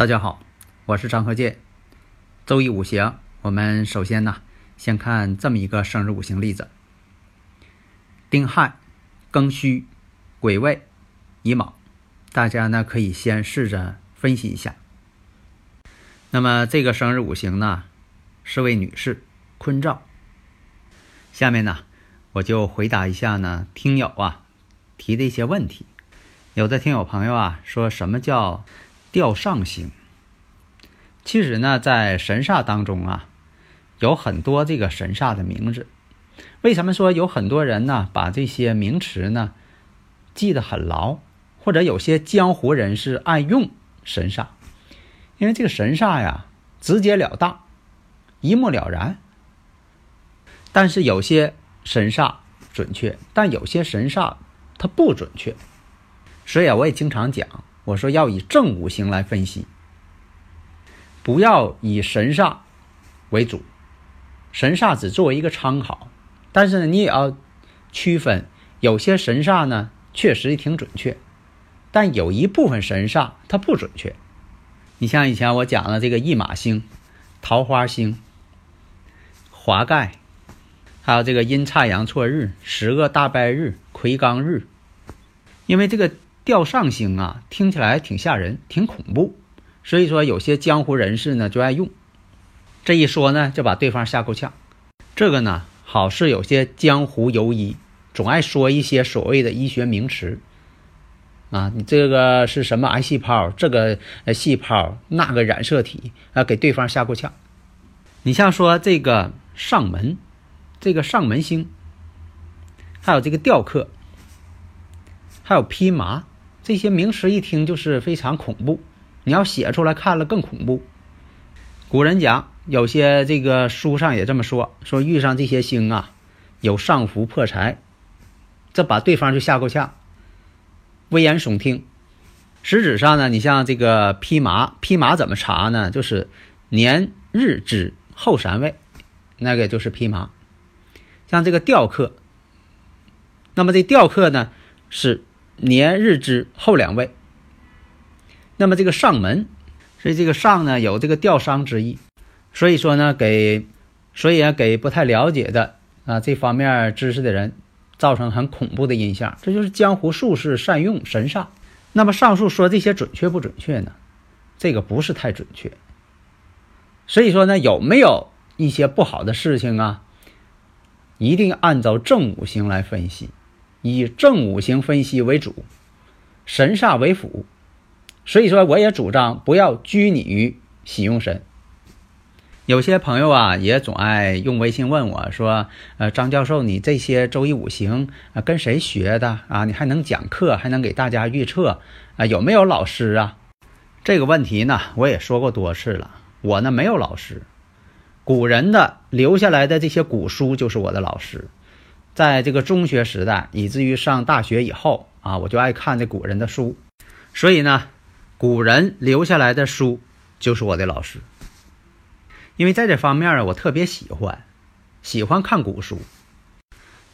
大家好，我是张和建。周易五行，我们首先呢，先看这么一个生日五行例子：丁亥、庚戌、癸未、乙卯。大家呢可以先试着分析一下。那么这个生日五行呢是位女士，坤兆。下面呢我就回答一下呢听友啊提的一些问题。有的听友朋友啊说什么叫？吊上星，其实呢，在神煞当中啊，有很多这个神煞的名字。为什么说有很多人呢，把这些名词呢记得很牢，或者有些江湖人士爱用神煞？因为这个神煞呀，直截了当，一目了然。但是有些神煞准确，但有些神煞它不准确。所以啊，我也经常讲。我说要以正五行来分析，不要以神煞为主，神煞只作为一个参考。但是呢，你也要区分，有些神煞呢确实也挺准确，但有一部分神煞它不准确。你像以前我讲的这个驿马星、桃花星、华盖，还有这个阴差阳错日、十个大败日、魁罡日，因为这个。吊上星啊，听起来挺吓人，挺恐怖，所以说有些江湖人士呢就爱用，这一说呢就把对方吓够呛。这个呢好是有些江湖游医总爱说一些所谓的医学名词啊，你这个是什么癌细胞，这个细胞那个染色体啊，给对方吓够呛。你像说这个上门，这个上门星，还有这个吊客，还有披麻。这些名词一听就是非常恐怖，你要写出来看了更恐怖。古人讲，有些这个书上也这么说，说遇上这些星啊，有上浮破财，这把对方就吓够呛，危言耸听。实质上呢，你像这个披麻，披麻怎么查呢？就是年日之后三位，那个就是披麻。像这个吊客，那么这吊客呢是。年日之后两位，那么这个上门，所以这个上呢有这个吊伤之意，所以说呢给，所以啊给不太了解的啊这方面知识的人造成很恐怖的印象，这就是江湖术士善用神煞。那么上述说这些准确不准确呢？这个不是太准确。所以说呢有没有一些不好的事情啊？一定按照正五行来分析。以正五行分析为主，神煞为辅，所以说我也主张不要拘泥于喜用神。有些朋友啊，也总爱用微信问我说：“呃，张教授，你这些周易五行，跟谁学的啊？你还能讲课，还能给大家预测啊？有没有老师啊？”这个问题呢，我也说过多次了，我呢没有老师，古人的留下来的这些古书就是我的老师。在这个中学时代，以至于上大学以后啊，我就爱看这古人的书，所以呢，古人留下来的书就是我的老师。因为在这方面啊，我特别喜欢，喜欢看古书，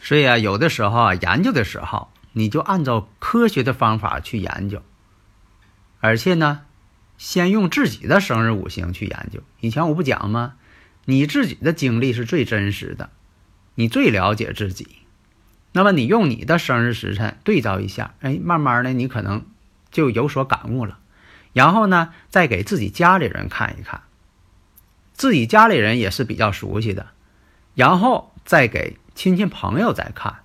所以啊，有的时候啊，研究的时候，你就按照科学的方法去研究，而且呢，先用自己的生日五行去研究。以前我不讲吗？你自己的经历是最真实的。你最了解自己，那么你用你的生日时辰对照一下，哎，慢慢的你可能就有所感悟了。然后呢，再给自己家里人看一看，自己家里人也是比较熟悉的，然后再给亲戚朋友再看，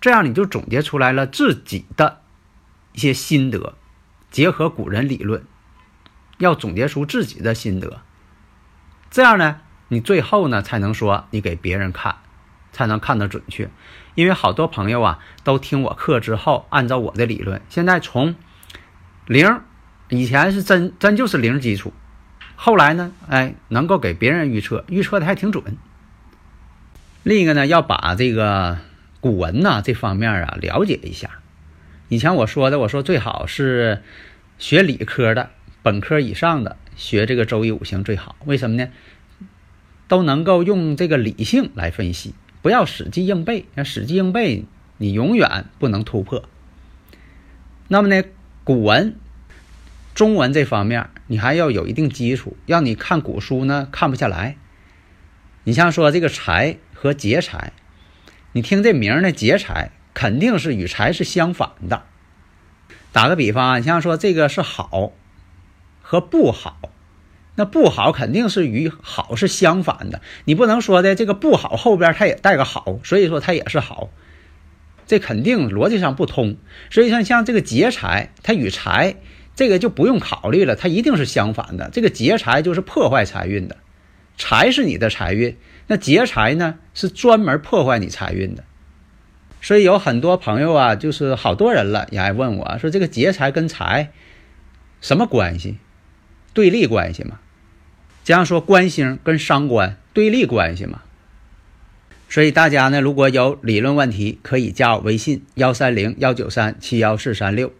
这样你就总结出来了自己的一些心得，结合古人理论，要总结出自己的心得，这样呢。你最后呢才能说你给别人看，才能看得准确。因为好多朋友啊都听我课之后，按照我的理论，现在从零，以前是真真就是零基础，后来呢，哎，能够给别人预测，预测的还挺准。另一个呢，要把这个古文呐这方面啊了解一下。以前我说的，我说最好是学理科的，本科以上的学这个周易五行最好。为什么呢？都能够用这个理性来分析，不要死记硬背。那死记硬背，你永远不能突破。那么呢，古文、中文这方面，你还要有一定基础。要你看古书呢，看不下来。你像说这个财。和劫财，你听这名呢？劫财肯定是与财是相反的。打个比方啊，你像说这个是好和不好，那不好肯定是与好是相反的。你不能说的这个不好后边它也带个好，所以说它也是好，这肯定逻辑上不通。所以像像这个劫财，它与财这个就不用考虑了，它一定是相反的。这个劫财就是破坏财运的，财是你的财运。那劫财呢，是专门破坏你财运的，所以有很多朋友啊，就是好多人了，也爱问我说：“这个劫财跟财什么关系？对立关系吗？”这样说，官星跟伤官对立关系嘛？所以大家呢，如果有理论问题，可以加我微信幺三零幺九三七幺四三六，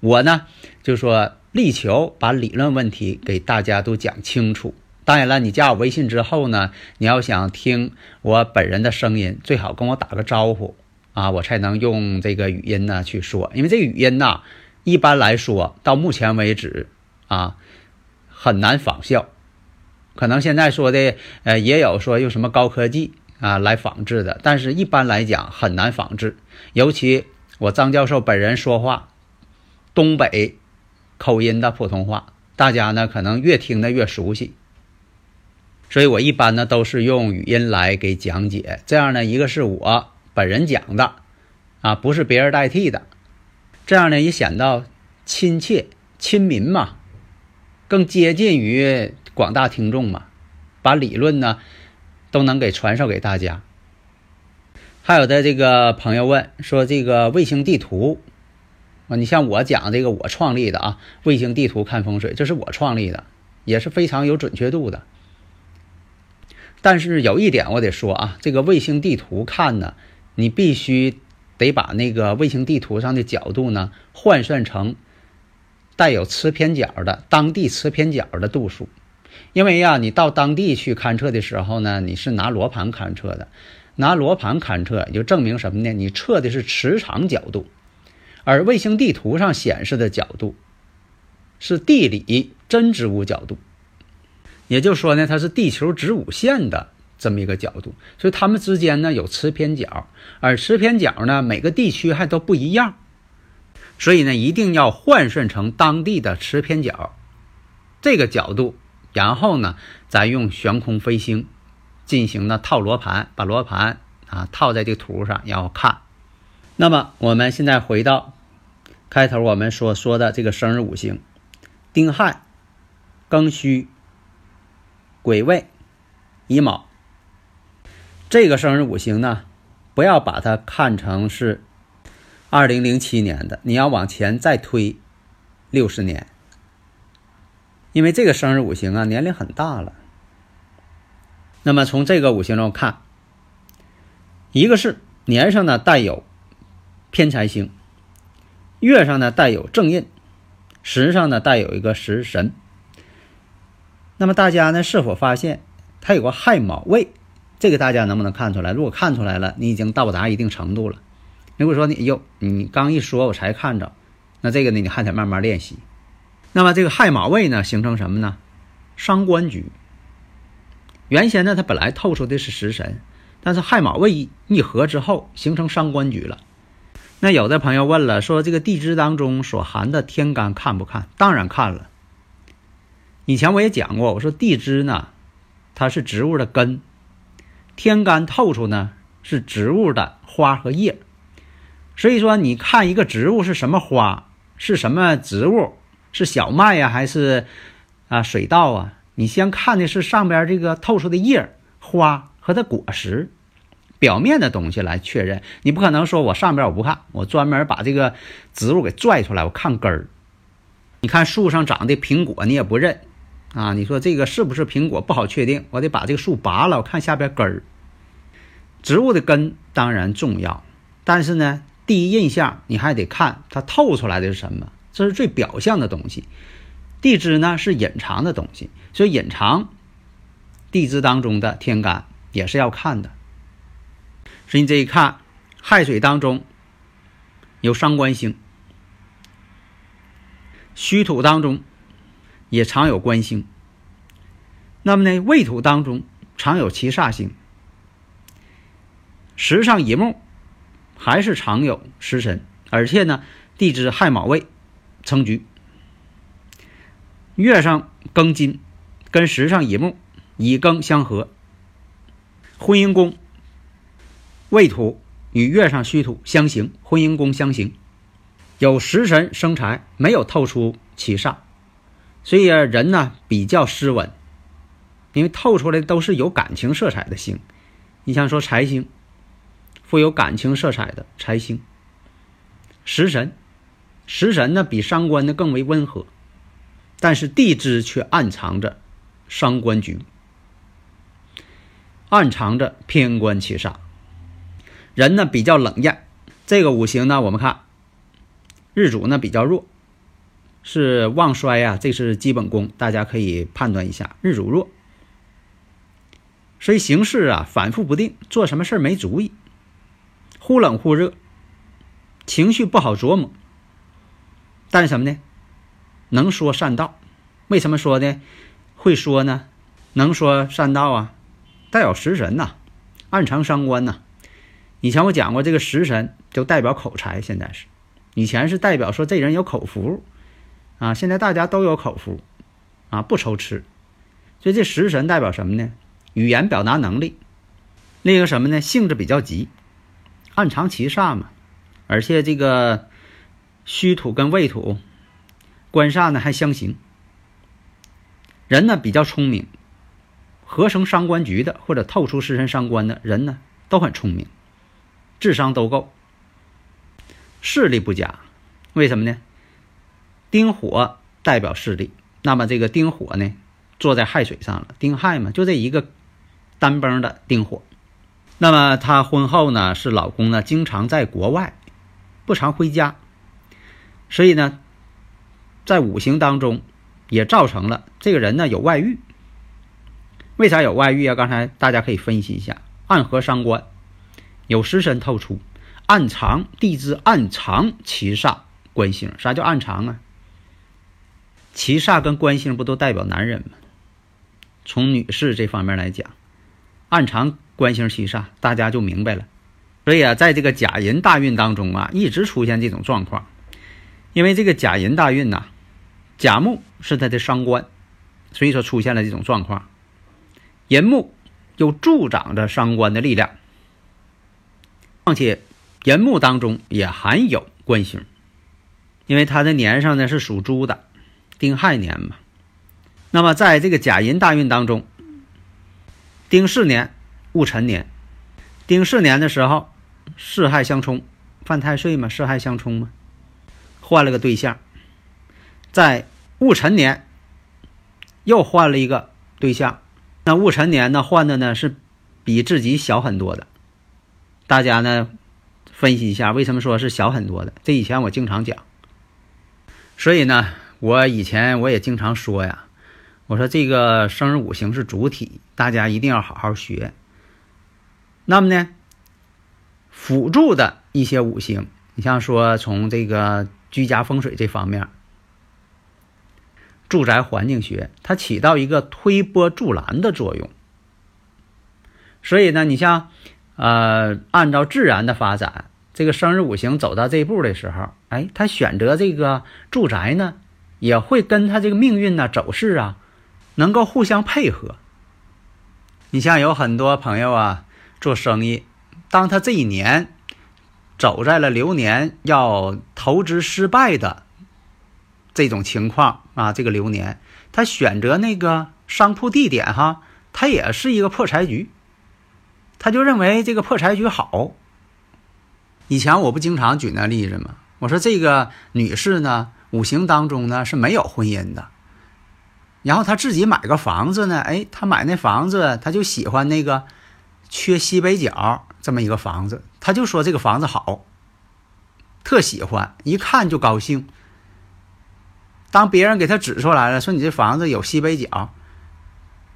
我呢就说力求把理论问题给大家都讲清楚。当然了，你加我微信之后呢，你要想听我本人的声音，最好跟我打个招呼啊，我才能用这个语音呢去说。因为这个语音呐，一般来说到目前为止啊，很难仿效。可能现在说的呃，也有说用什么高科技啊来仿制的，但是一般来讲很难仿制。尤其我张教授本人说话，东北口音的普通话，大家呢可能越听的越熟悉。所以我一般呢都是用语音来给讲解，这样呢，一个是我本人讲的，啊，不是别人代替的，这样呢也显得亲切、亲民嘛，更接近于广大听众嘛，把理论呢都能给传授给大家。还有的这个朋友问说，这个卫星地图啊，你像我讲这个我创立的啊，卫星地图看风水，这是我创立的，也是非常有准确度的。但是有一点我得说啊，这个卫星地图看呢，你必须得把那个卫星地图上的角度呢换算成带有磁偏角的当地磁偏角的度数，因为呀，你到当地去勘测的时候呢，你是拿罗盘勘测的，拿罗盘勘测也就证明什么呢？你测的是磁场角度，而卫星地图上显示的角度是地理真植物角度。也就是说呢，它是地球子午线的这么一个角度，所以它们之间呢有磁偏角，而磁偏角呢每个地区还都不一样，所以呢一定要换算成当地的磁偏角这个角度，然后呢再用悬空飞星进行呢套罗盘，把罗盘啊套在这个图上，然后看。那么我们现在回到开头我们所说的这个生日五行：丁亥、庚戌。癸未、乙卯，这个生日五行呢，不要把它看成是二零零七年的，你要往前再推六十年，因为这个生日五行啊年龄很大了。那么从这个五行中看，一个是年上呢带有偏财星，月上呢带有正印，时上呢带有一个食神。那么大家呢是否发现它有个亥卯未？这个大家能不能看出来？如果看出来了，你已经到达一定程度了。如果说你哟，你刚一说我才看着，那这个呢你还得慢慢练习。那么这个亥卯未呢形成什么呢？伤官局。原先呢它本来透出的是食神，但是亥卯未一合之后形成伤官局了。那有的朋友问了，说这个地支当中所含的天干看不看？当然看了。以前我也讲过，我说地支呢，它是植物的根；天干透出呢是植物的花和叶。所以说，你看一个植物是什么花，是什么植物，是小麦呀，还是啊水稻啊？你先看的是上边这个透出的叶、花和它果实表面的东西来确认。你不可能说我上边我不看，我专门把这个植物给拽出来，我看根儿。你看树上长的苹果，你也不认啊？你说这个是不是苹果不好确定？我得把这个树拔了，我看下边根儿。植物的根当然重要，但是呢，第一印象你还得看它透出来的是什么，这是最表象的东西。地支呢是隐藏的东西，所以隐藏地支当中的天干也是要看的。所以你这一看，亥水当中有伤官星，戌土当中也常有官星。那么呢，未土当中常有七煞星，时上乙木还是常有食神，而且呢，地支亥卯未成局。月上庚金，跟时上乙木、乙庚相合。婚姻宫未土与月上戌土相刑，婚姻宫相刑，有食神生财，没有透出其煞，所以人呢比较斯文，因为透出来都是有感情色彩的星。你像说财星，富有感情色彩的财星，食神，食神呢比伤官呢更为温和。但是地支却暗藏着伤官局，暗藏着偏官七煞。人呢比较冷艳，这个五行呢，我们看日主呢比较弱，是旺衰呀，这是基本功，大家可以判断一下，日主弱，所以行事啊反复不定，做什么事没主意，忽冷忽热，情绪不好琢磨。但是什么呢？能说善道，为什么说呢？会说呢？能说善道啊，带有食神呐，暗藏伤官呐。以前我讲过，这个食神就代表口才，现在是，以前是代表说这人有口福啊。现在大家都有口福啊，不愁吃。所以这食神代表什么呢？语言表达能力。另一个什么呢？性子比较急，暗藏七煞嘛。而且这个虚土跟未土。官煞呢还相刑，人呢比较聪明，合成伤官局的或者透出食神伤官的人呢都很聪明，智商都够，势力不佳，为什么呢？丁火代表势力，那么这个丁火呢坐在亥水上了，丁亥嘛，就这一个单崩的丁火，那么她婚后呢是老公呢经常在国外，不常回家，所以呢。在五行当中，也造成了这个人呢有外遇。为啥有外遇啊？刚才大家可以分析一下：暗合伤官，有食神透出，暗藏地支暗藏七煞官星。啥叫暗藏啊？七煞跟官星不都代表男人吗？从女士这方面来讲，暗藏官星七煞，大家就明白了。所以啊，在这个甲寅大运当中啊，一直出现这种状况，因为这个甲寅大运呐。甲木是他的伤官，所以说出现了这种状况。寅木又助长着伤官的力量，况且寅木当中也含有官星，因为他的年上呢是属猪的，丁亥年嘛。那么在这个甲寅大运当中，丁巳年戊辰年，丁巳年的时候，巳亥相冲，犯太岁嘛，巳亥相冲嘛，换了个对象。在戊辰年，又换了一个对象。那戊辰年呢，换的呢是比自己小很多的。大家呢分析一下，为什么说是小很多的？这以前我经常讲。所以呢，我以前我也经常说呀，我说这个生日五行是主体，大家一定要好好学。那么呢，辅助的一些五行，你像说从这个居家风水这方面。住宅环境学，它起到一个推波助澜的作用。所以呢，你像，呃，按照自然的发展，这个生日五行走到这一步的时候，哎，他选择这个住宅呢，也会跟他这个命运呢走势啊，能够互相配合。你像有很多朋友啊，做生意，当他这一年走在了流年要投资失败的。这种情况啊，这个流年，他选择那个商铺地点哈，他也是一个破财局，他就认为这个破财局好。以前我不经常举那例子吗？我说这个女士呢，五行当中呢是没有婚姻的，然后她自己买个房子呢，哎，她买那房子，她就喜欢那个缺西北角这么一个房子，他就说这个房子好，特喜欢，一看就高兴。当别人给他指出来了，说你这房子有西北角。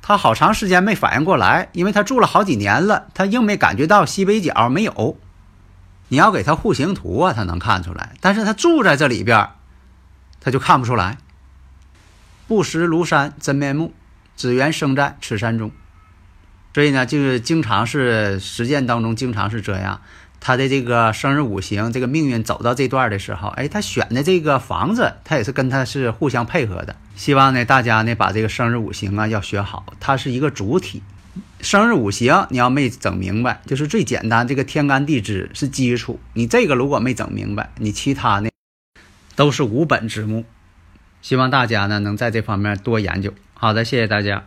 他好长时间没反应过来，因为他住了好几年了，他硬没感觉到西北角没有。你要给他户型图啊，他能看出来，但是他住在这里边，他就看不出来。不识庐山真面目，只缘生在此山中。所以呢，就是经常是实践当中经常是这样。他的这个生日五行，这个命运走到这段的时候，哎，他选的这个房子，他也是跟他是互相配合的。希望呢，大家呢把这个生日五行啊要学好，它是一个主体。生日五行你要没整明白，就是最简单，这个天干地支是基础。你这个如果没整明白，你其他呢都是无本之木。希望大家呢能在这方面多研究。好的，谢谢大家。